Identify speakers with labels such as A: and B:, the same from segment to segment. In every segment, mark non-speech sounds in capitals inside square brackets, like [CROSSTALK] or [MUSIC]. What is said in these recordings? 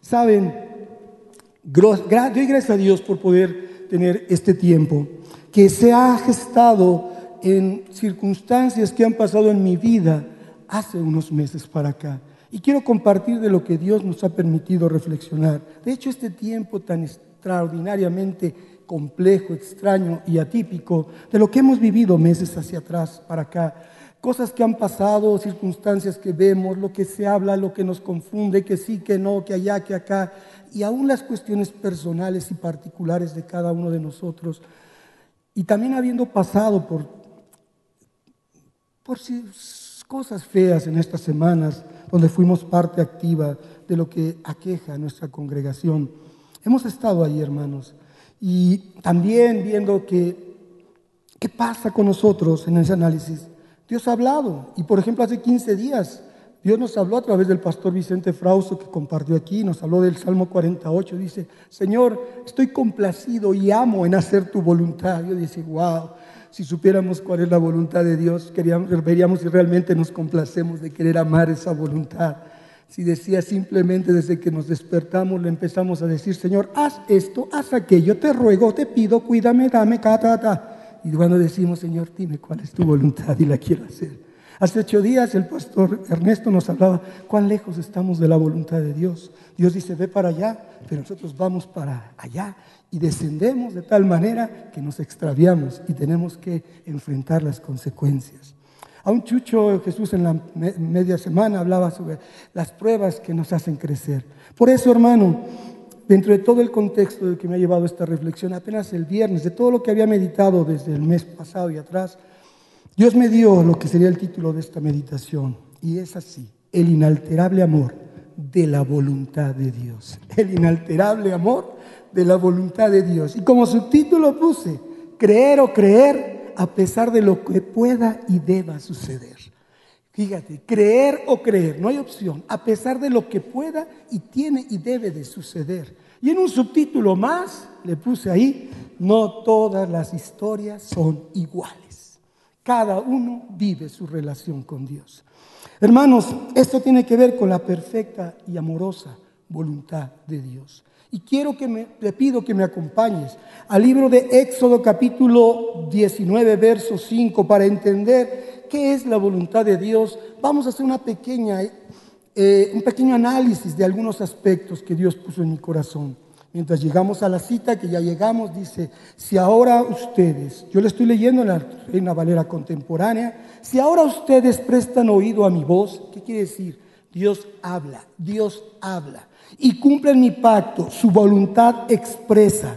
A: Saben, doy gracias a Dios por poder tener este tiempo que se ha gestado en circunstancias que han pasado en mi vida hace unos meses para acá. Y quiero compartir de lo que Dios nos ha permitido reflexionar. De hecho, este tiempo tan extraordinariamente complejo, extraño y atípico de lo que hemos vivido meses hacia atrás para acá. Cosas que han pasado, circunstancias que vemos, lo que se habla, lo que nos confunde, que sí, que no, que allá, que acá, y aún las cuestiones personales y particulares de cada uno de nosotros. Y también habiendo pasado por, por cosas feas en estas semanas, donde fuimos parte activa de lo que aqueja a nuestra congregación. Hemos estado ahí, hermanos, y también viendo que, qué pasa con nosotros en ese análisis. Dios ha hablado, y por ejemplo hace 15 días Dios nos habló a través del pastor Vicente Frausto que compartió aquí, nos habló del Salmo 48, dice, Señor, estoy complacido y amo en hacer tu voluntad. Yo dice, wow, si supiéramos cuál es la voluntad de Dios, veríamos si realmente nos complacemos de querer amar esa voluntad. Si decía simplemente desde que nos despertamos, le empezamos a decir, Señor, haz esto, haz aquello, te ruego, te pido, cuídame, dame, ta, ta, ta. Y cuando decimos, Señor, dime cuál es tu voluntad y la quiero hacer. Hace ocho días el pastor Ernesto nos hablaba cuán lejos estamos de la voluntad de Dios. Dios dice, ve para allá, pero nosotros vamos para allá y descendemos de tal manera que nos extraviamos y tenemos que enfrentar las consecuencias. A un chucho Jesús en la media semana hablaba sobre las pruebas que nos hacen crecer. Por eso, hermano, dentro de todo el contexto del que me ha llevado esta reflexión, apenas el viernes, de todo lo que había meditado desde el mes pasado y atrás, Dios me dio lo que sería el título de esta meditación y es así, el inalterable amor de la voluntad de Dios. [LAUGHS] El inalterable amor de la voluntad de Dios. Y como subtítulo puse, creer o creer a pesar de lo que pueda y deba suceder. Fíjate, creer o creer, no hay opción, a pesar de lo que pueda y tiene y debe de suceder. Y en un subtítulo más le puse ahí, no todas las historias son iguales. Cada uno vive su relación con Dios. Hermanos, esto tiene que ver con la perfecta y amorosa voluntad de Dios. Y quiero que me, te pido que me acompañes al libro de Éxodo capítulo 19, verso 5, para entender qué es la voluntad de Dios. Vamos a hacer una pequeña, eh, un pequeño análisis de algunos aspectos que Dios puso en mi corazón. Mientras llegamos a la cita, que ya llegamos, dice, si ahora ustedes, yo le estoy leyendo en la Reina Valera contemporánea, si ahora ustedes prestan oído a mi voz, ¿qué quiere decir? Dios habla, Dios habla, y cumplen mi pacto, su voluntad expresa,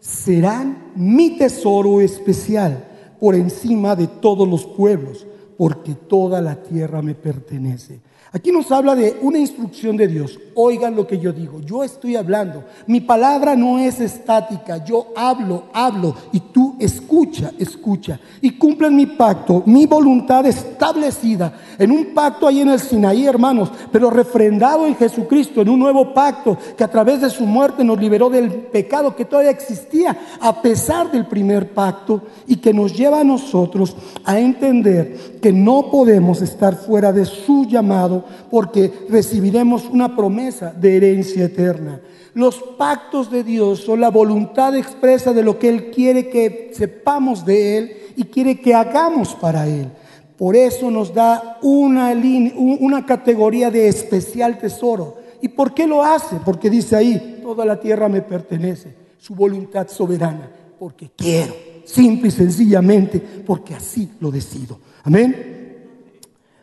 A: serán mi tesoro especial por encima de todos los pueblos, porque toda la tierra me pertenece. Aquí nos habla de una instrucción de Dios. Oigan lo que yo digo. Yo estoy hablando. Mi palabra no es estática. Yo hablo, hablo. Y tú escucha, escucha. Y cumplen mi pacto, mi voluntad establecida en un pacto ahí en el Sinaí, hermanos, pero refrendado en Jesucristo, en un nuevo pacto que a través de su muerte nos liberó del pecado que todavía existía a pesar del primer pacto y que nos lleva a nosotros a entender que no podemos estar fuera de su llamado porque recibiremos una promesa de herencia eterna. Los pactos de Dios son la voluntad expresa de lo que Él quiere que sepamos de Él y quiere que hagamos para Él. Por eso nos da una, una categoría de especial tesoro. ¿Y por qué lo hace? Porque dice ahí, toda la tierra me pertenece, su voluntad soberana, porque quiero, simple y sencillamente, porque así lo decido. Amén.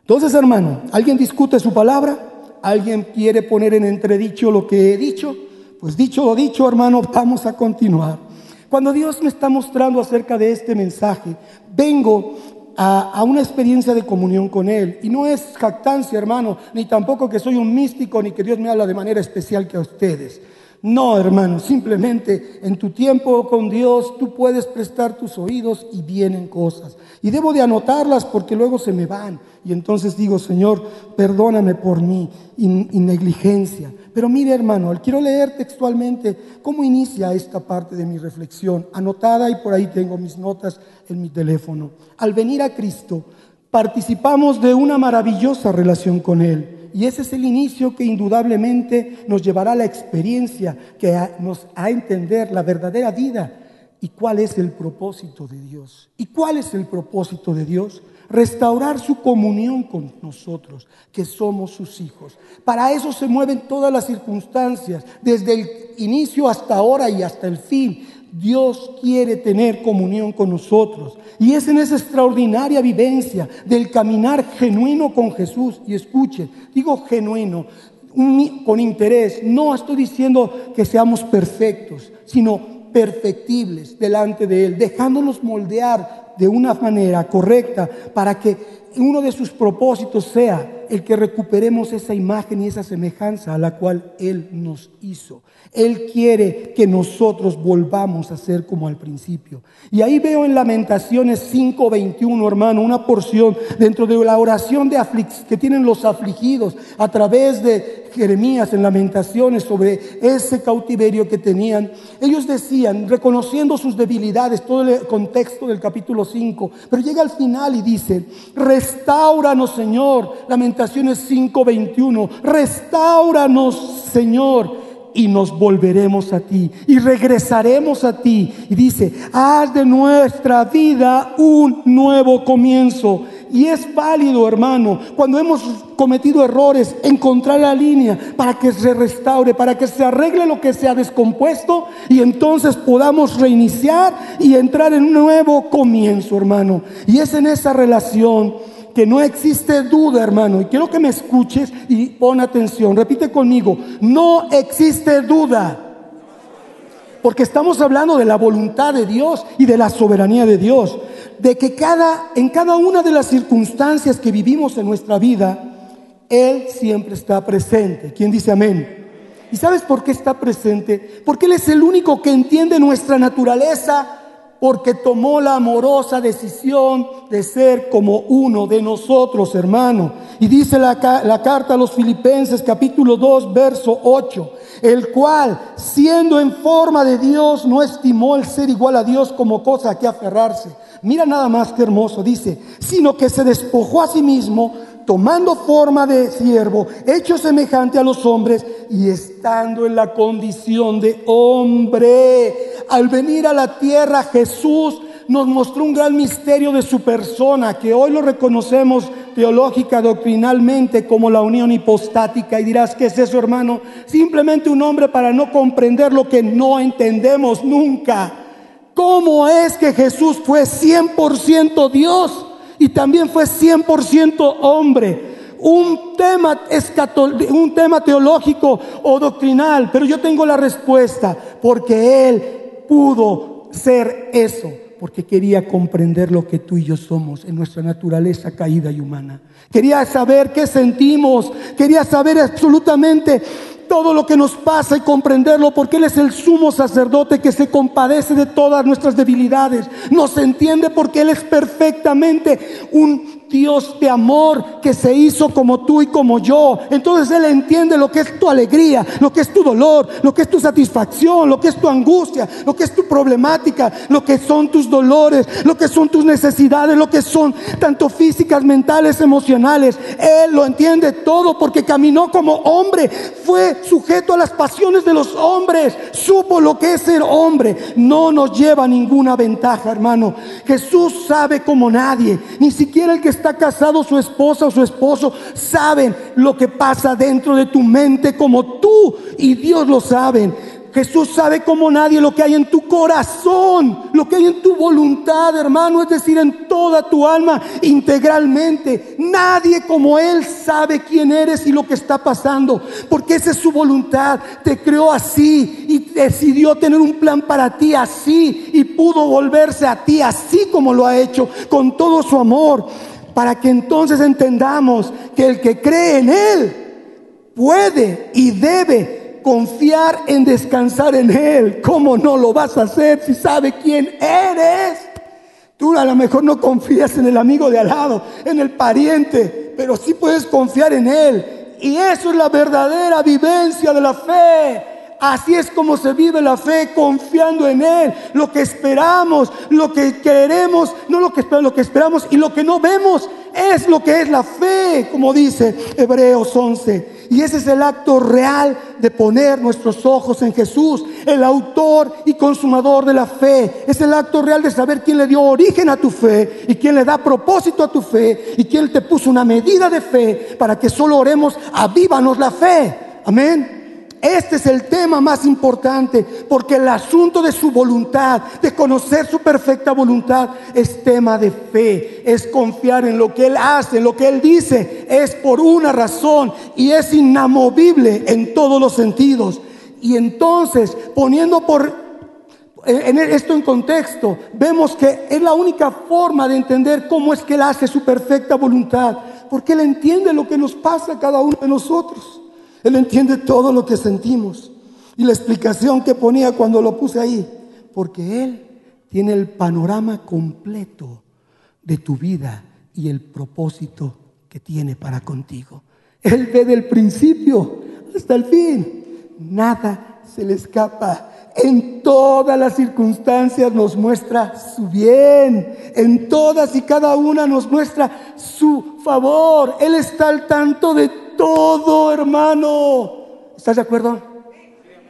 A: Entonces, hermano, ¿alguien discute su palabra? ¿Alguien quiere poner en entredicho lo que he dicho? Pues dicho lo dicho, hermano, vamos a continuar. Cuando Dios me está mostrando acerca de este mensaje, vengo a, a, una experiencia de comunión con Él. Y no es jactancia, hermano, ni tampoco que soy un místico, ni que Dios me habla de manera especial que a ustedes. No, hermano, simplemente en tu tiempo con Dios tú puedes prestar tus oídos y vienen cosas. Y debo de anotarlas porque luego se me van. Y entonces digo, Señor, perdóname por mi negligencia. Pero mire, hermano, quiero leer textualmente cómo inicia esta parte de mi reflexión, anotada y por ahí tengo mis notas en mi teléfono. Al venir a Cristo, participamos de una maravillosa relación con Él Y ese es el inicio que indudablemente nos llevará a la experiencia, que nos a entender la verdadera vida y cuál es el propósito de Dios. ¿Y cuál es el propósito de Dios? Restaurar su comunión con nosotros, que somos sus hijos. Para eso se mueven todas las circunstancias, desde el inicio hasta ahora y hasta el fin. Dios quiere tener comunión con nosotros. Y es en esa extraordinaria vivencia del caminar genuino con Jesús. Y escuche, digo genuino, con interés. No estoy diciendo que seamos perfectos, sino perfectibles delante de Él, dejándonos moldear de una manera correcta para que uno de sus propósitos sea el que recuperemos esa imagen y esa semejanza a la cual Él nos hizo. Él quiere que nosotros volvamos a ser como al principio. Y ahí veo en Lamentaciones 5:21, hermano, una porción dentro de la oración que tienen los afligidos a través de Jeremías en Lamentaciones sobre ese cautiverio que tenían. Ellos decían, reconociendo sus debilidades, todo el contexto del capítulo 5, pero llega al final y dice, restauranos Señor, Lamentaciones 5:21, restauranos Señor y nos volveremos a ti y regresaremos a ti. Y dice, haz de nuestra vida un nuevo comienzo. Y es válido, hermano, cuando hemos cometido errores, encontrar la línea para que se restaure, para que se arregle lo que se ha descompuesto y entonces podamos reiniciar y entrar en un nuevo comienzo, hermano. Y es en esa relación que no existe duda, hermano. Y quiero que me escuches y pon atención. Repite conmigo, no existe duda. Porque estamos hablando de la voluntad de Dios y de la soberanía de Dios. De que cada, en cada una de las circunstancias que vivimos en nuestra vida, Él siempre está presente. ¿Quién dice amén? ¿Y sabes por qué está presente? Porque Él es el único que entiende nuestra naturaleza porque tomó la amorosa decisión de ser como uno de nosotros, hermano. Y dice la, carta a los Filipenses capítulo 2, verso 8, el cual, siendo en forma de Dios, no estimó el ser igual a Dios como cosa a que aferrarse. Mira nada más que hermoso, dice, sino que se despojó a sí mismo, tomando forma de siervo, hecho semejante a los hombres y estando en la condición de hombre. Al venir a la tierra Jesús nos mostró un gran misterio de su persona, que hoy lo reconocemos teológica, doctrinalmente, como la unión hipostática. Y dirás, ¿qué es eso, hermano? Simplemente un hombre para no comprender lo que no entendemos nunca. ¿Cómo es que Jesús fue 100% Dios? y también fue 100% hombre. Un tema, un tema teológico o doctrinal, pero yo tengo la respuesta, porque Él pudo ser eso, porque quería comprender lo que tú y yo somos en nuestra naturaleza caída y humana. Quería saber qué sentimos, quería saber absolutamente todo lo que nos pasa y comprenderlo, porque Él es el sumo sacerdote que se compadece de todas nuestras debilidades. Nos entiende porque Él es perfectamente un Dios de amor que se hizo como tú y como yo. Entonces Él entiende lo que es tu alegría, lo que es tu dolor, lo que es tu satisfacción, lo que es tu angustia, lo que es tu problemática, lo que son tus dolores, lo que son tus necesidades, lo que son tanto físicas, mentales, emocionales. Él lo entiende todo porque caminó como hombre, fue sujeto a las pasiones de los hombres, supo lo que es ser hombre. No nos lleva ninguna ventaja, hermano. Jesús sabe como nadie, ni siquiera el que está casado, su esposa o su esposo, saben lo que pasa dentro de tu mente como tú y Dios lo saben. Jesús sabe como nadie lo que hay en tu corazón, lo que hay en tu voluntad, hermano, es decir, en toda tu alma integralmente. Nadie como Él sabe quién eres y lo que está pasando, porque esa es su voluntad. Te creó así y decidió tener un plan para ti así y pudo volverse a ti así como lo ha hecho, con todo su amor para que entonces entendamos que el que cree en Él puede y debe confiar en descansar en Él. ¿Cómo no lo vas a hacer si sabe quién eres? Tú a lo mejor no confías en el amigo de al lado, en el pariente, pero sí puedes confiar en Él. Y eso es la verdadera vivencia de la fe. Así es como se vive la fe, confiando en Él. Lo que esperamos, lo que queremos, no lo que, lo que esperamos y lo que no vemos es lo que es la fe, como dice Hebreos 11. Y ese es el acto real de poner nuestros ojos en Jesús, el autor y consumador de la fe. Es el acto real de saber quién le dio origen a tu fe y quién le da propósito a tu fe y quién te puso una medida de fe para que solo oremos, avívanos la fe. Amén. Este es el tema más importante, porque el asunto de su voluntad, de conocer su perfecta voluntad, es tema de fe, es confiar en lo que Él hace, lo que Él dice, es por una razón y es inamovible en todos los sentidos. Y entonces, poniendo por en esto en contexto, vemos que es la única forma de entender cómo es que Él hace su perfecta voluntad, porque Él entiende lo que nos pasa a cada uno de nosotros. Él entiende todo lo que sentimos. Y la explicación que ponía cuando lo puse ahí, porque Él tiene el panorama completo de tu vida y el propósito que tiene para contigo. Él ve del principio hasta el fin. Nada se le escapa. En todas las circunstancias nos muestra su bien. En todas y cada una nos muestra su favor. Él está al tanto de todo, hermano. ¿Estás de acuerdo?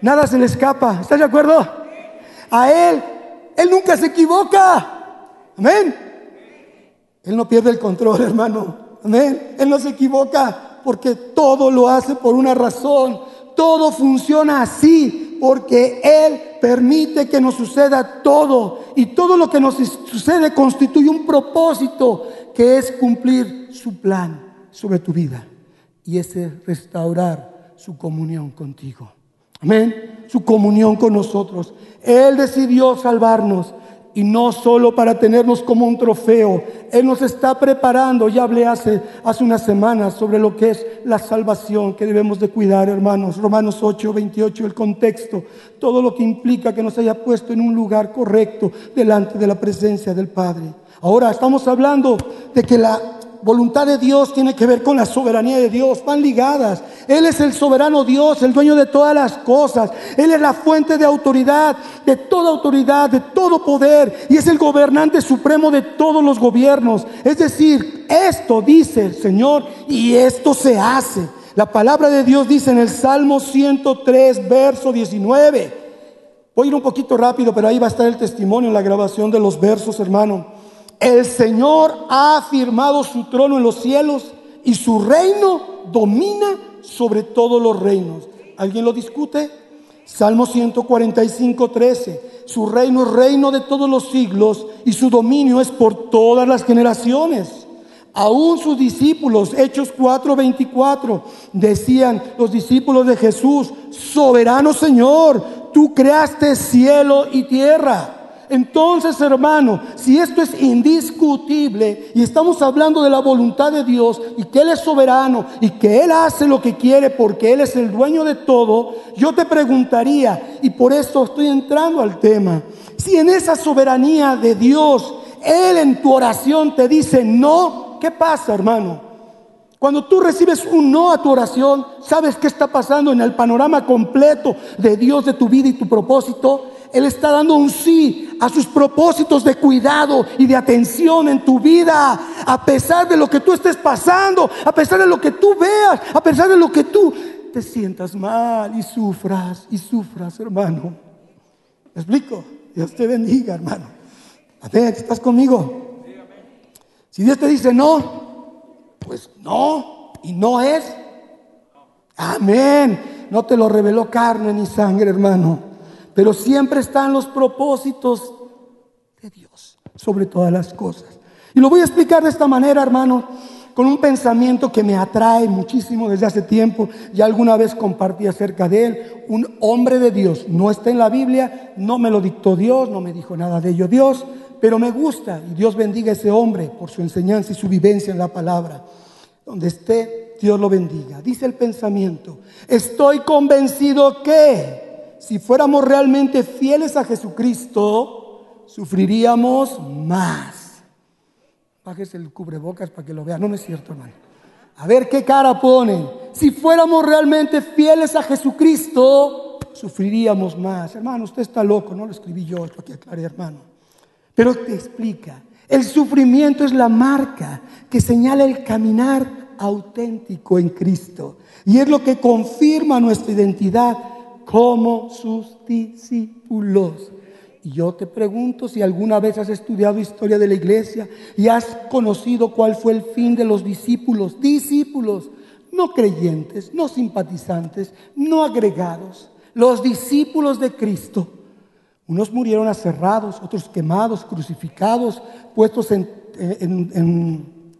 A: Nada se le escapa. ¿Estás de acuerdo? A Él, Él nunca se equivoca. Amén. Él no pierde el control, hermano. Amén. Él no se equivoca porque todo lo hace por una razón. Todo funciona así porque Él permite que nos suceda todo. Y todo lo que nos sucede constituye un propósito que es cumplir su plan sobre tu vida y ese restaurar su comunión contigo. Amén. Su comunión con nosotros. Él decidió salvarnos y no solo para tenernos como un trofeo. Él nos está preparando. Ya hablé hace, hace unas semanas sobre lo que es la salvación que debemos de cuidar, hermanos. Romanos 8, 28, el contexto. Todo lo que implica que nos haya puesto en un lugar correcto delante de la presencia del Padre. Ahora estamos hablando de que la voluntad de Dios tiene que ver con la soberanía de Dios, van ligadas. Él es el soberano Dios, el dueño de todas las cosas. Él es la fuente de autoridad, de toda autoridad, de todo poder. Y es el gobernante supremo de todos los gobiernos. Es decir, esto dice el Señor y esto se hace. La palabra de Dios dice en el Salmo 103, verso 19. Voy a ir un poquito rápido, pero ahí va a estar el testimonio en la grabación de los versos, hermano. El Señor ha afirmado su trono en los cielos y su reino domina sobre todos los reinos. ¿Alguien lo discute? Salmo 145, 13. Su reino es reino de todos los siglos y su dominio es por todas las generaciones. Aún sus discípulos, Hechos 4, 24, decían los discípulos de Jesús, soberano Señor, tú creaste cielo y tierra. Entonces, hermano, si esto es indiscutible y estamos hablando de la voluntad de Dios y que Él es soberano y que Él hace lo que quiere porque Él es el dueño de todo, yo te preguntaría, y por eso estoy entrando al tema, si en esa soberanía de Dios, Él en tu oración te dice no, ¿qué pasa, hermano? Cuando tú recibes un no a tu oración, ¿sabes qué está pasando en el panorama completo de Dios, de tu vida y tu propósito? Él está dando un sí a sus propósitos de cuidado y de atención en tu vida, a pesar de lo que tú estés pasando, a pesar de lo que tú veas, a pesar de lo que tú te sientas mal y sufras y sufras, hermano. ¿Me explico? Dios te bendiga, hermano. A ver, ¿estás conmigo? Si Dios te dice no, pues no, y no es. Amén. No te lo reveló carne ni sangre, hermano pero siempre están los propósitos de Dios sobre todas las cosas. Y lo voy a explicar de esta manera, hermano, con un pensamiento que me atrae muchísimo desde hace tiempo. Ya alguna vez compartí acerca de él. Un hombre de Dios. No está en la Biblia, no me lo dictó Dios, no me dijo nada de ello Dios, pero me gusta. Y Dios bendiga a ese hombre por su enseñanza y su vivencia en la palabra. Donde esté, Dios lo bendiga. Dice el pensamiento, estoy convencido que si fuéramos realmente fieles a Jesucristo, sufriríamos más. Bájese el cubrebocas para que lo vean. No, no es cierto, hermano. A ver qué cara ponen. Si fuéramos realmente fieles a Jesucristo, sufriríamos más. Hermano, usted está loco, no lo escribí yo, esto aquí aclaré, hermano. Pero te explica, el sufrimiento es la marca que señala el caminar auténtico en Cristo. Y es lo que confirma nuestra identidad como sus discípulos. Y yo te pregunto si alguna vez has estudiado historia de la iglesia y has conocido cuál fue el fin de los discípulos. Discípulos, no creyentes, no simpatizantes, no agregados. Los discípulos de Cristo. Unos murieron aserrados, otros quemados, crucificados, puestos en, en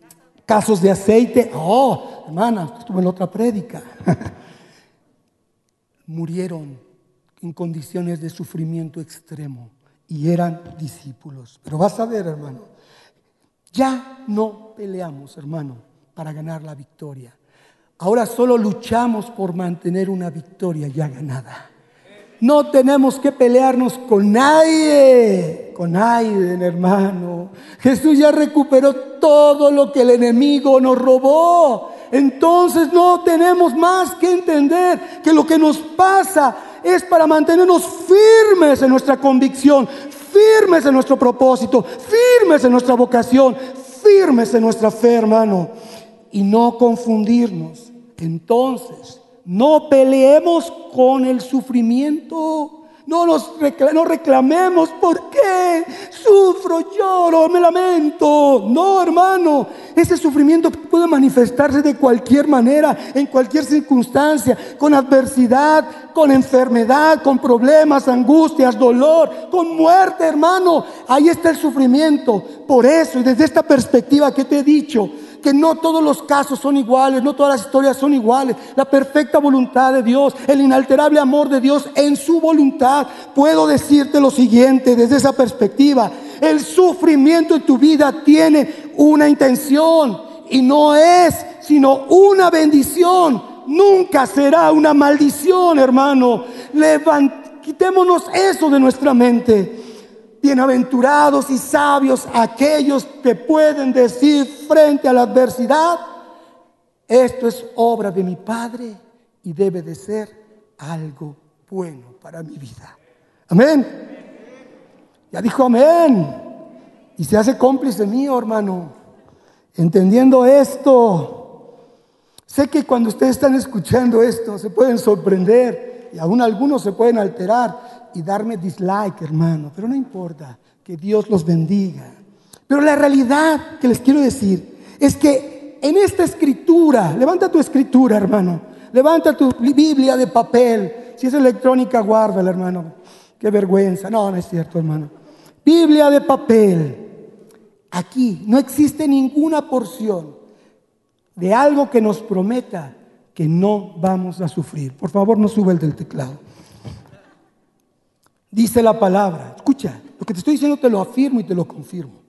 A: casos de aceite. Oh, hermana, estuve en otra prédica. [LAUGHS] murieron en condiciones de sufrimiento extremo y eran discípulos. Pero vas a ver, hermano, ya no peleamos, hermano, para ganar la victoria. Ahora solo luchamos por mantener una victoria ya ganada. No tenemos que pelearnos con nadie, con nadie, hermano. Jesús ya recuperó todo lo que el enemigo nos robó. Entonces no tenemos más que entender que lo que nos pasa es para mantenernos firmes en nuestra convicción, firmes en nuestro propósito, firmes en nuestra vocación, firmes en nuestra fe, hermano, y no confundirnos. Entonces, no peleemos con el sufrimiento. No nos no reclamemos por qué sufro, lloro, me lamento. No, hermano, ese sufrimiento puede manifestarse de cualquier manera, en cualquier circunstancia, con adversidad, con enfermedad, con problemas, angustias, dolor, con muerte, hermano. Ahí está el sufrimiento. Por eso, y desde esta perspectiva que te he dicho, que no todos los casos son iguales, no todas las historias son iguales. La perfecta voluntad de Dios, el inalterable amor de Dios en su voluntad. Puedo decirte lo siguiente desde esa perspectiva. El sufrimiento en tu vida tiene una intención y no es sino una bendición. Nunca será una maldición, hermano. quitémonos eso de nuestra mente. Bienaventurados y sabios aquellos que pueden decir frente a la adversidad, esto es obra de mi Padre y debe de ser algo bueno para mi vida. Amén. Ya dijo amén. Y se hace cómplice mío, hermano. Entendiendo esto, sé que cuando ustedes están escuchando esto se pueden sorprender y aún algunos se pueden alterar y darme dislike, hermano, pero no importa, que Dios los bendiga. Pero la realidad que les quiero decir es que en esta escritura, levanta tu escritura, hermano, levanta tu Biblia de papel, si es electrónica, guárdala, hermano. Qué vergüenza. No, no es cierto, hermano. Biblia de papel. Aquí no existe ninguna porción de algo que nos prometa que no vamos a sufrir. Por favor, no sube el del teclado. Dice la palabra, escucha, lo que te estoy diciendo te lo afirmo y te lo confirmo.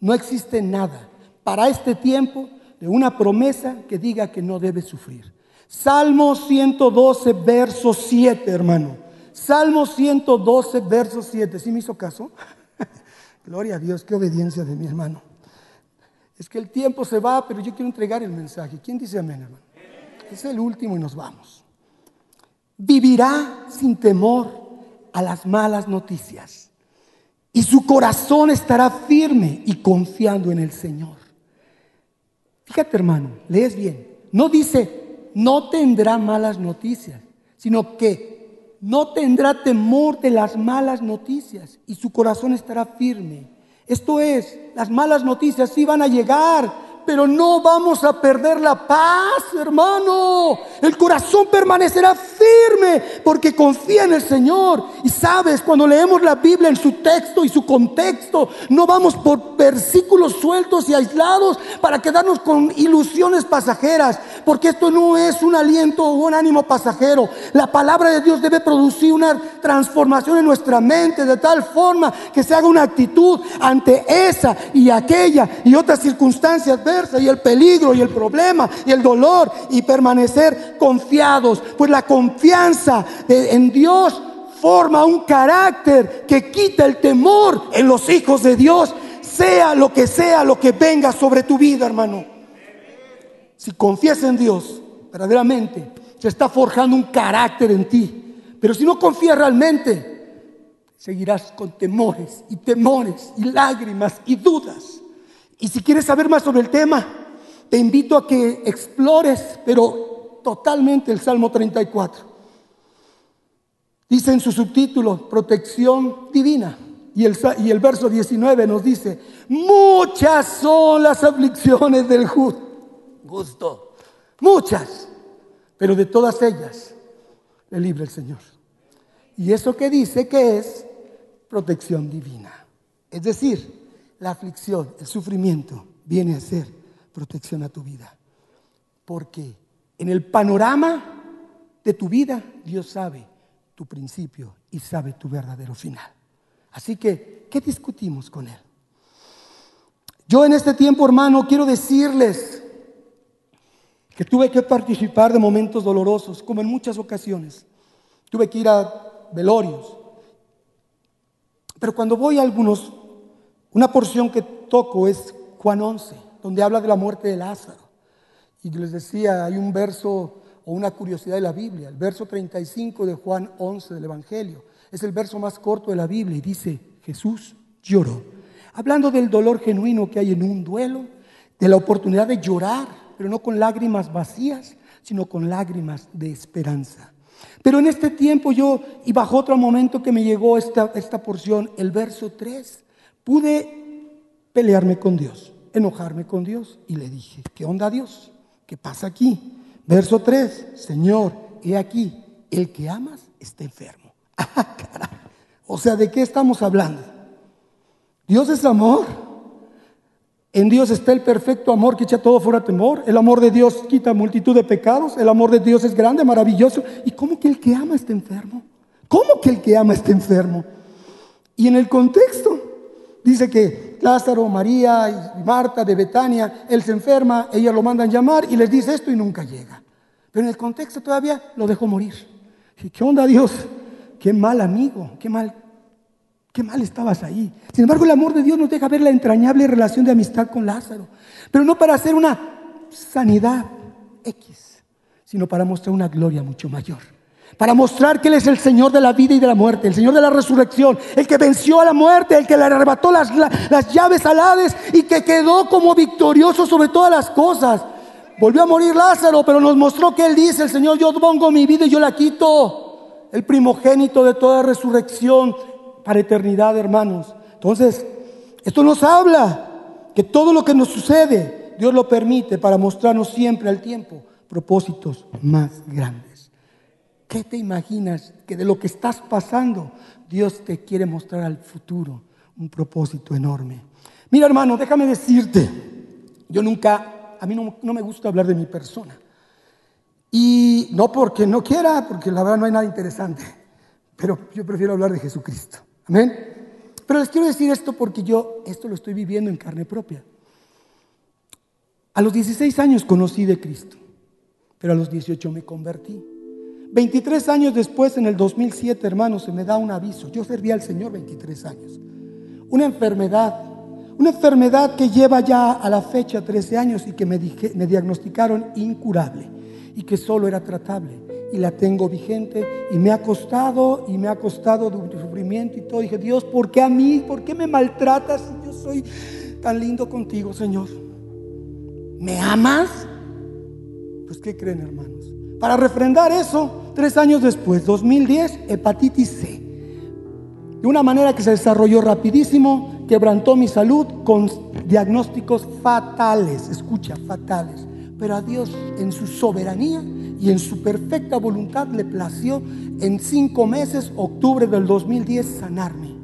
A: No existe nada para este tiempo de una promesa que diga que no debes sufrir. Salmo 112, verso 7, hermano. Salmo 112, verso 7. ¿Sí me hizo caso? [LAUGHS] Gloria a Dios, qué obediencia de mi hermano. Es que el tiempo se va, pero yo quiero entregar el mensaje. ¿Quién dice amén, hermano? Es el último y nos vamos. Vivirá sin temor a las malas noticias. Y su corazón estará firme y confiando en el Señor. Fíjate hermano, lees bien. No dice, no tendrá malas noticias, sino que no tendrá temor de las malas noticias y su corazón estará firme. Esto es, las malas noticias sí van a llegar, pero no vamos a perder la paz, hermano. El corazón permanecerá firme porque confía en el Señor. Y sabes, cuando leemos la Biblia en su texto y su contexto, no vamos por versículos sueltos y aislados para quedarnos con ilusiones pasajeras, porque esto no es un aliento o un ánimo pasajero. La palabra de Dios debe producir una transformación en nuestra mente de tal forma que se haga una actitud ante esa y aquella y otras circunstancias y el peligro y el problema y el dolor y permanecer confiados. Pues la confianza en Dios forma un carácter que quita el temor en los hijos de Dios, sea lo que sea lo que venga sobre tu vida, hermano. Si confías en Dios, verdaderamente, se está forjando un carácter en ti Pero si no confías realmente, seguirás con temores y temores y lágrimas y dudas. Y si quieres saber más sobre el tema, te invito a que explores, pero totalmente el Salmo 34. Dice en su subtítulo, protección divina. Y el, y el verso 19 nos dice, muchas son las aflicciones del justo. Muchas. Pero de todas ellas le libre el Señor. Y eso que dice que es protección divina. Es decir, la aflicción, el sufrimiento viene a ser protección a tu vida. Porque en el panorama de tu vida Dios sabe tu principio y sabe tu verdadero final. Así que, ¿qué discutimos con Él? Yo en este tiempo, hermano, quiero decirles que tuve que participar de momentos dolorosos, como en muchas ocasiones. Tuve que ir a velorios. Pero cuando voy a algunos, una porción que toco es Juan 11, donde habla de la muerte de Lázaro. Y les decía, hay un verso o una curiosidad de la Biblia, el verso 35 de Juan 11 del Evangelio. Es el verso más corto de la Biblia y dice, Jesús lloró. Hablando del dolor genuino que hay en un duelo, de la oportunidad de llorar pero no con lágrimas vacías, sino con lágrimas de esperanza. Pero en este tiempo yo, y bajo otro momento que me llegó esta, esta porción, el verso 3, pude pelearme con Dios, enojarme con Dios, y le dije, ¿qué onda Dios? ¿Qué pasa aquí? Verso 3, Señor, he aquí, el que amas está enfermo. [LAUGHS] Ah, o sea, ¿de qué estamos hablando? Dios es amor. En Dios está el perfecto amor que echa todo fuera temor. El amor de Dios quita multitud de pecados. El amor de Dios es grande, maravilloso. ¿Y cómo que el que ama está enfermo? ¿Cómo que el que ama está enfermo? Y en el contexto dice que Lázaro, María y Marta de Betania, él se enferma, ellas lo mandan llamar y les dice esto y nunca llega. Pero en el contexto todavía lo dejó morir. ¿Y qué onda Dios? Qué mal amigo, qué mal Qué mal estabas ahí. Sin embargo, el amor de Dios nos deja ver la entrañable relación de amistad con Lázaro. Pero no para hacer una sanidad X, sino para mostrar una gloria mucho mayor. Para mostrar que Él es el Señor de la vida y de la muerte, el Señor de la resurrección, el que venció a la muerte, el que le arrebató las, las llaves al Hades y que quedó como victorioso sobre todas las cosas. Volvió a morir Lázaro, pero nos mostró que Él dice, el Señor, yo pongo mi vida y yo la quito. El primogénito de toda resurrección, para eternidad, hermanos. Entonces, esto nos habla que todo lo que nos sucede, Dios lo permite para mostrarnos siempre al tiempo propósitos más grandes. ¿Qué te imaginas que de lo que estás pasando, Dios te quiere mostrar al futuro un propósito enorme? Mira, hermano, déjame decirte, yo nunca, a mí no, me gusta hablar de mi persona. Y no porque no quiera, porque la verdad no hay nada interesante, pero yo prefiero hablar de Jesucristo. Amén. Pero les quiero decir esto porque yo esto lo estoy viviendo en carne propia. A los 16 años conocí de Cristo, pero a los 18 me convertí. 23 años después, en el 2007, hermanos, se me da un aviso. Yo serví al Señor 23 años. Una enfermedad, una enfermedad que lleva ya a la fecha 13 años y que me, me diagnosticaron incurable y que solo era tratable y la tengo vigente y me ha costado y me ha costado sufrimiento y todo. Dije, Dios, ¿por qué a mí? ¿Por qué me maltratas? Yo soy tan lindo contigo, Señor. ¿Me amas? Pues, ¿qué creen, hermanos? Para refrendar eso, tres años después, 2010, hepatitis C. De una manera que se desarrolló rapidísimo, quebrantó mi salud con diagnósticos fatales, escucha, fatales. Pero a Dios en su soberanía y en su perfecta voluntad le plació en cinco meses, octubre del 2010, sanarme.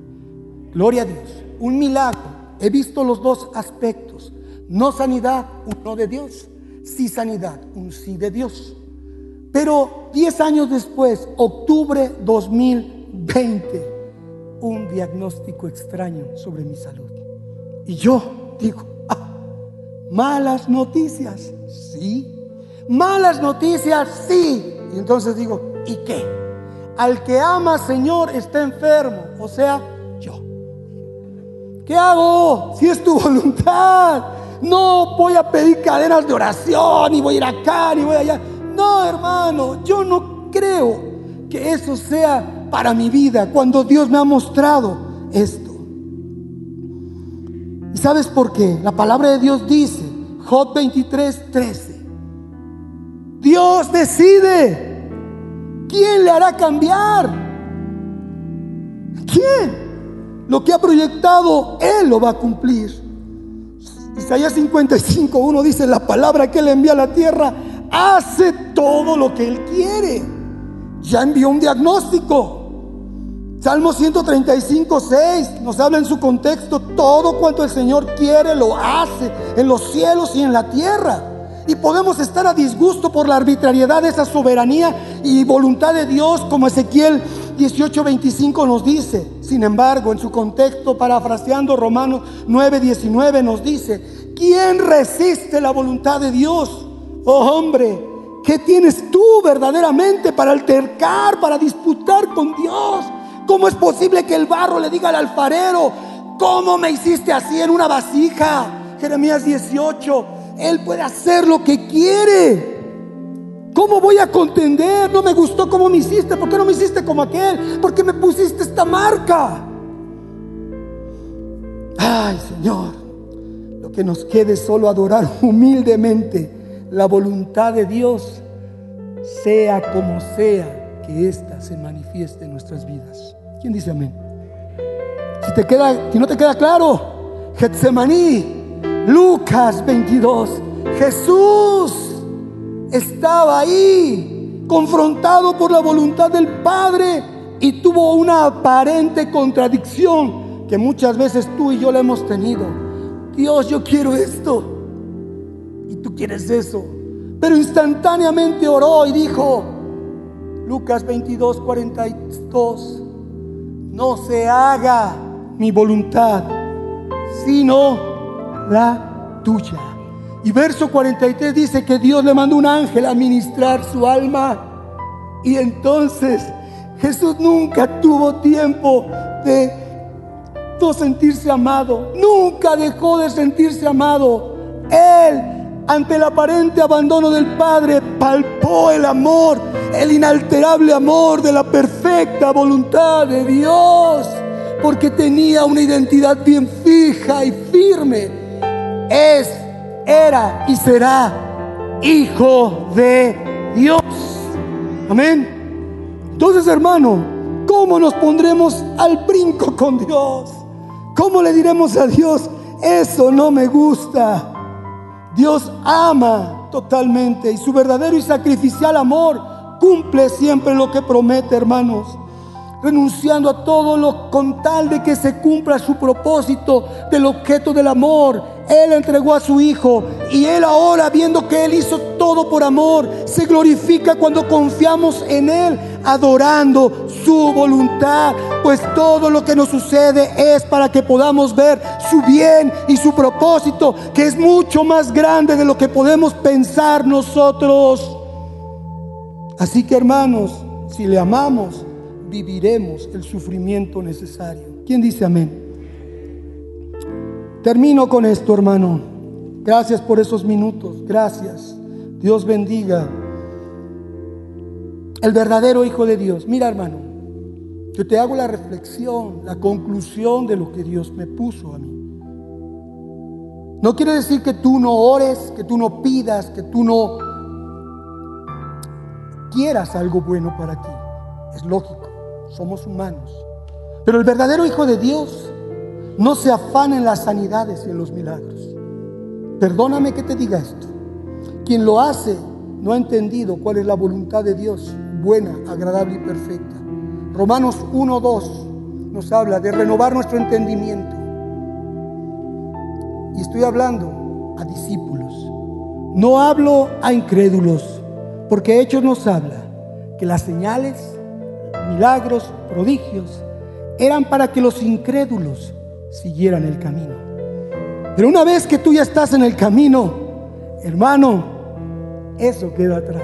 A: Gloria a Dios. Un milagro. He visto los dos aspectos. No sanidad, un no de Dios. Sí sanidad, un sí de Dios. Pero diez años después, octubre 2020, un diagnóstico extraño sobre mi salud. Y yo digo, ah, malas noticias, sí, Malas noticias, sí. Y entonces digo, ¿y qué? Al que ama, Señor, está enfermo. O sea, yo. ¿Qué hago? Si es tu [LAUGHS] voluntad. No voy a pedir cadenas de oración y voy a ir acá y voy allá. No, hermano, yo no creo que eso sea para mi vida cuando Dios me ha mostrado esto. ¿Y sabes por qué? La palabra de Dios dice, Job 23, 13. Dios decide. ¿Quién le hará cambiar? ¿Quién? Lo que ha proyectado, Él lo va a cumplir. Isaías 55, 1 dice, la palabra que Él envía a la tierra hace todo lo que Él quiere. Ya envió un diagnóstico. Salmo 135, 6 nos habla en su contexto, todo cuanto el Señor quiere lo hace en los cielos y en la tierra. Y podemos estar a disgusto por la arbitrariedad de esa soberanía y voluntad de Dios, como Ezequiel 18:25 nos dice. Sin embargo, en su contexto, parafraseando Romanos 9:19 nos dice, ¿quién resiste la voluntad de Dios? Oh hombre, ¿qué tienes tú verdaderamente para altercar, para disputar con Dios? ¿Cómo es posible que el barro le diga al alfarero, ¿cómo me hiciste así en una vasija? Jeremías 18, Él puede hacer lo que quiere. ¿Cómo voy a contender? No me gustó cómo me hiciste. ¿Por qué no me hiciste como aquel? ¿Por qué me pusiste esta marca? Ay, Señor, lo que nos quede es solo adorar [LAUGHS] humildemente la voluntad de Dios, sea como sea que ésta se manifieste en nuestras vidas. ¿Quién dice amén? Si, te queda, si no te queda claro, Getsemaní, Lucas 22, Jesús estaba ahí, confrontado por la voluntad del Padre y tuvo una aparente contradicción que muchas veces tú y yo la hemos tenido. Dios, yo quiero esto y tú quieres eso. Pero instantáneamente oró y dijo, Lucas 22, 42. No se haga mi voluntad, sino tuya. Y verso 43 dice que Dios le mandó un ángel a ministrar su alma. Y entonces Jesús nunca tuvo tiempo de no sentirse amado. Nunca dejó de sentirse amado. Él ante el aparente abandono del Padre, palpó el amor, el inalterable amor de la perfecta voluntad de Dios, porque tenía una identidad bien fija y firme. Es, era y será hijo de Dios. Amén. Entonces, hermano, ¿cómo nos pondremos al brinco con Dios? ¿Cómo le diremos a Dios, eso no me gusta? Dios ama totalmente y su verdadero y sacrificial amor cumple siempre lo que promete, hermanos. Renunciando a todo lo con tal de que se cumpla su propósito del objeto del amor. Él entregó a su Hijo y Él ahora, viendo que Él hizo todo por amor, se glorifica cuando confiamos en Él, adorando su voluntad. Pues todo lo que nos sucede es para que podamos ver su bien y su propósito, que es mucho más grande de lo que podemos pensar nosotros. Así que hermanos, si le amamos, viviremos el sufrimiento necesario. ¿Quién dice amén? Termino con esto, hermano. Gracias por esos minutos. Gracias. Dios bendiga. El verdadero Hijo de Dios. Mira, hermano, yo te hago la reflexión, la conclusión de lo que Dios me puso a mí. No quiere decir que tú no ores, que tú no pidas, que tú no quieras algo bueno para ti. Es lógico, somos humanos. Pero el verdadero Hijo de Dios no se afana en las sanidades y en los milagros. Perdóname que te diga esto. Quien lo hace no ha entendido cuál es la voluntad de Dios, buena, agradable y perfecta. Romanos 1.2 nos habla de renovar nuestro entendimiento. Y estoy hablando a discípulos. No hablo a incrédulos, porque Hechos nos habla que las señales, milagros, prodigios, eran para que los incrédulos siguieran el camino. Pero una vez que tú ya estás en el camino, hermano, eso queda atrás.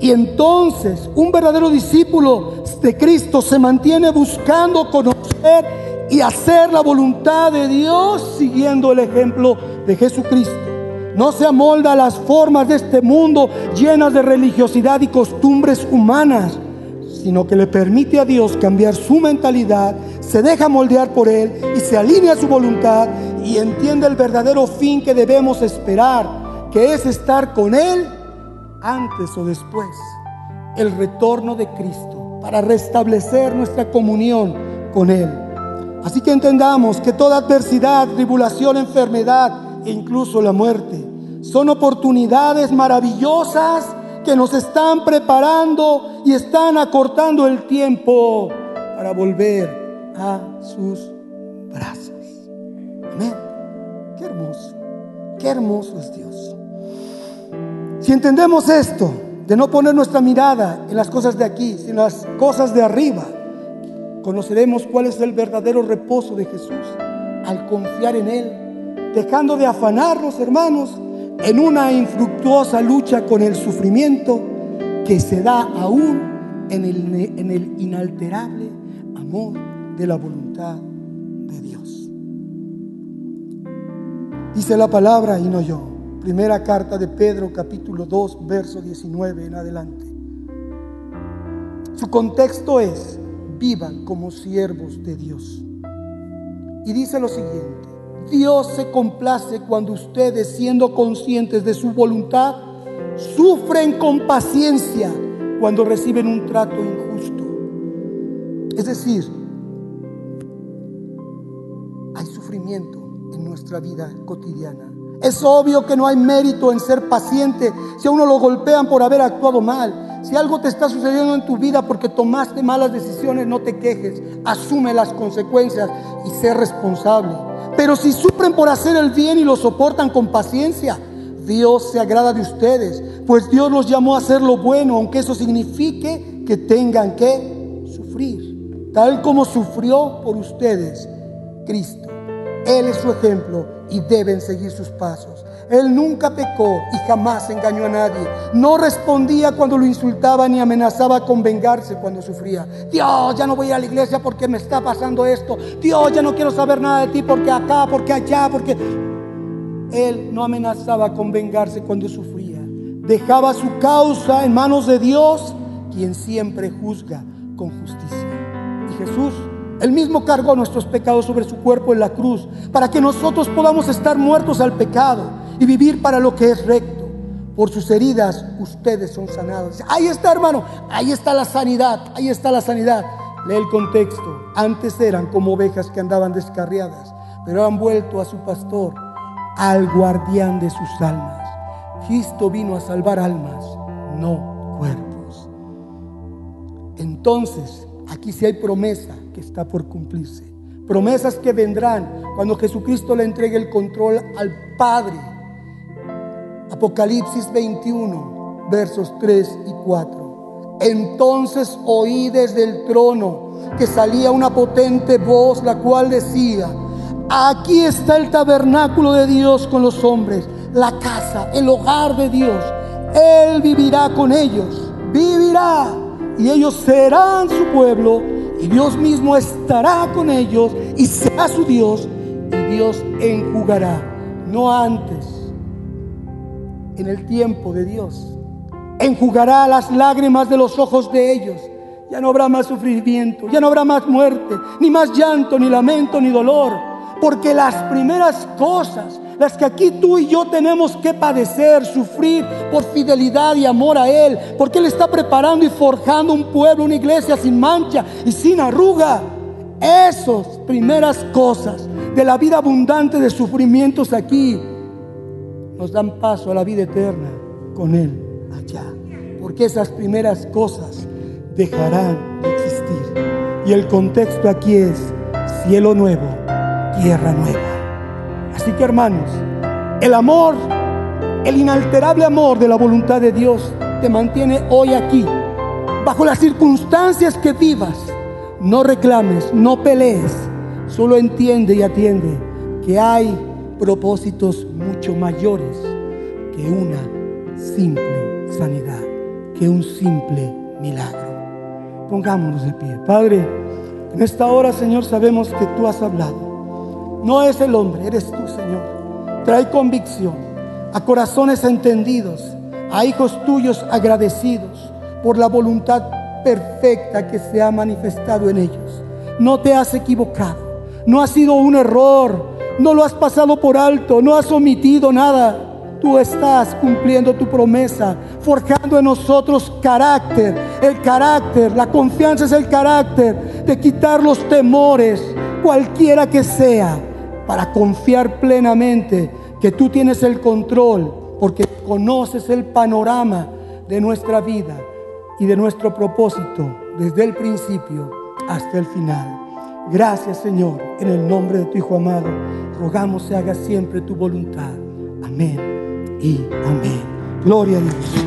A: Y entonces un verdadero discípulo de Cristo se mantiene buscando conocer y hacer la voluntad de Dios siguiendo el ejemplo de Jesucristo. No se amolda a las formas de este mundo llenas de religiosidad y costumbres humanas, sino que le permite a Dios cambiar su mentalidad, se deja moldear por Él y se alinea a su voluntad y entiende el verdadero fin que debemos esperar, que es estar con Él antes o después, el retorno de Cristo, para restablecer nuestra comunión con Él. Así que entendamos que toda adversidad, tribulación, enfermedad e incluso la muerte son oportunidades maravillosas que nos están preparando y están acortando el tiempo para volver a sus brazos. Amén. Qué hermoso, qué hermoso es Dios. Si entendemos esto, de no poner nuestra mirada en las cosas de aquí, sino en las cosas de arriba, conoceremos cuál es el verdadero reposo de Jesús al confiar en Él, dejando de afanarnos, hermanos, en una infructuosa lucha con el sufrimiento que se da aún en el, inalterable amor de la voluntad de Dios. Dice la palabra y no yo. Primera carta de Pedro capítulo 2 verso 19 en adelante. Su contexto es, vivan como siervos de Dios. Y dice lo siguiente, Dios se complace cuando ustedes, siendo conscientes de su voluntad, sufren con paciencia cuando reciben un trato injusto. Es decir, hay sufrimiento en nuestra vida cotidiana. Es obvio que no hay mérito en ser paciente si a uno lo golpean por haber actuado mal. Si algo te está sucediendo en tu vida porque tomaste malas decisiones, no te quejes, asume las consecuencias y sé responsable. Pero si sufren por hacer el bien y lo soportan con paciencia, Dios se agrada de ustedes, pues Dios los llamó a hacer lo bueno, aunque eso signifique que tengan que sufrir, tal como sufrió por ustedes Cristo. Él es su ejemplo y deben seguir sus pasos. Él nunca pecó y jamás engañó a nadie. No respondía cuando lo insultaba ni amenazaba con vengarse cuando sufría. Dios, ya no voy a la iglesia porque me está pasando esto. Dios, ya no quiero saber nada de ti porque acá, porque allá, porque... Él no amenazaba con vengarse cuando sufría. Dejaba su causa en manos de Dios, quien siempre juzga con justicia. Y Jesús él mismo cargó nuestros pecados sobre su cuerpo en la cruz para que nosotros podamos estar muertos al pecado y vivir para lo que es recto. Por sus heridas ustedes son sanados. Ahí está, hermano. Ahí está la sanidad. Ahí está la sanidad. Lee el contexto. Antes eran como ovejas que andaban descarriadas, pero han vuelto a su pastor, al guardián de sus almas. Cristo vino a salvar almas, no cuerpos. Entonces, aquí sí hay promesa que está por cumplirse. Promesas que vendrán cuando Jesucristo le entregue el control al Padre Apocalipsis 21, versos 3 y 4. Entonces oí desde el trono que salía una potente voz, la cual decía, aquí está el tabernáculo de Dios con los hombres, la casa, el hogar de Dios. Él vivirá con ellos, vivirá, y ellos serán su pueblo, y Dios mismo estará con ellos, y será su Dios, y Dios enjugará, no antes en el tiempo de Dios. Enjugará las lágrimas de los ojos de ellos. Ya no habrá más sufrimiento, ya no habrá más muerte, ni más llanto, ni lamento, ni dolor. Porque las primeras cosas, las que aquí tú y yo tenemos que padecer, sufrir por fidelidad y amor a Él, porque Él está preparando y forjando un pueblo, una iglesia sin mancha y sin arruga. Esas primeras cosas de la vida abundante de sufrimientos aquí nos dan paso a la vida eterna con Él allá. Porque esas primeras cosas dejarán de existir. Y el contexto aquí es cielo nuevo, tierra nueva. Así que hermanos, el amor, el inalterable amor de la voluntad de Dios te mantiene hoy aquí, bajo las circunstancias que vivas. No reclames, no pelees, solo entiende y atiende que hay propósitos mucho mayores que una simple sanidad, que un simple milagro. Pongámonos de pie. Padre, en esta hora, Señor, sabemos que tú has hablado. No es el hombre, eres tú, Señor. Trae convicción a corazones entendidos, a hijos tuyos agradecidos por la voluntad perfecta que se ha manifestado en ellos. No te has equivocado, no ha sido un error, no lo has pasado por alto, no has omitido nada. Tú estás cumpliendo tu promesa, forjando en nosotros carácter. El carácter, la confianza es el carácter de quitar los temores, cualquiera que sea, para confiar plenamente que tú tienes el control, porque conoces el panorama de nuestra vida y de nuestro propósito desde el principio hasta el final. Gracias Señor, en el nombre de tu Hijo amado, rogamos se haga siempre tu voluntad. Amén y amén. Gloria a Dios.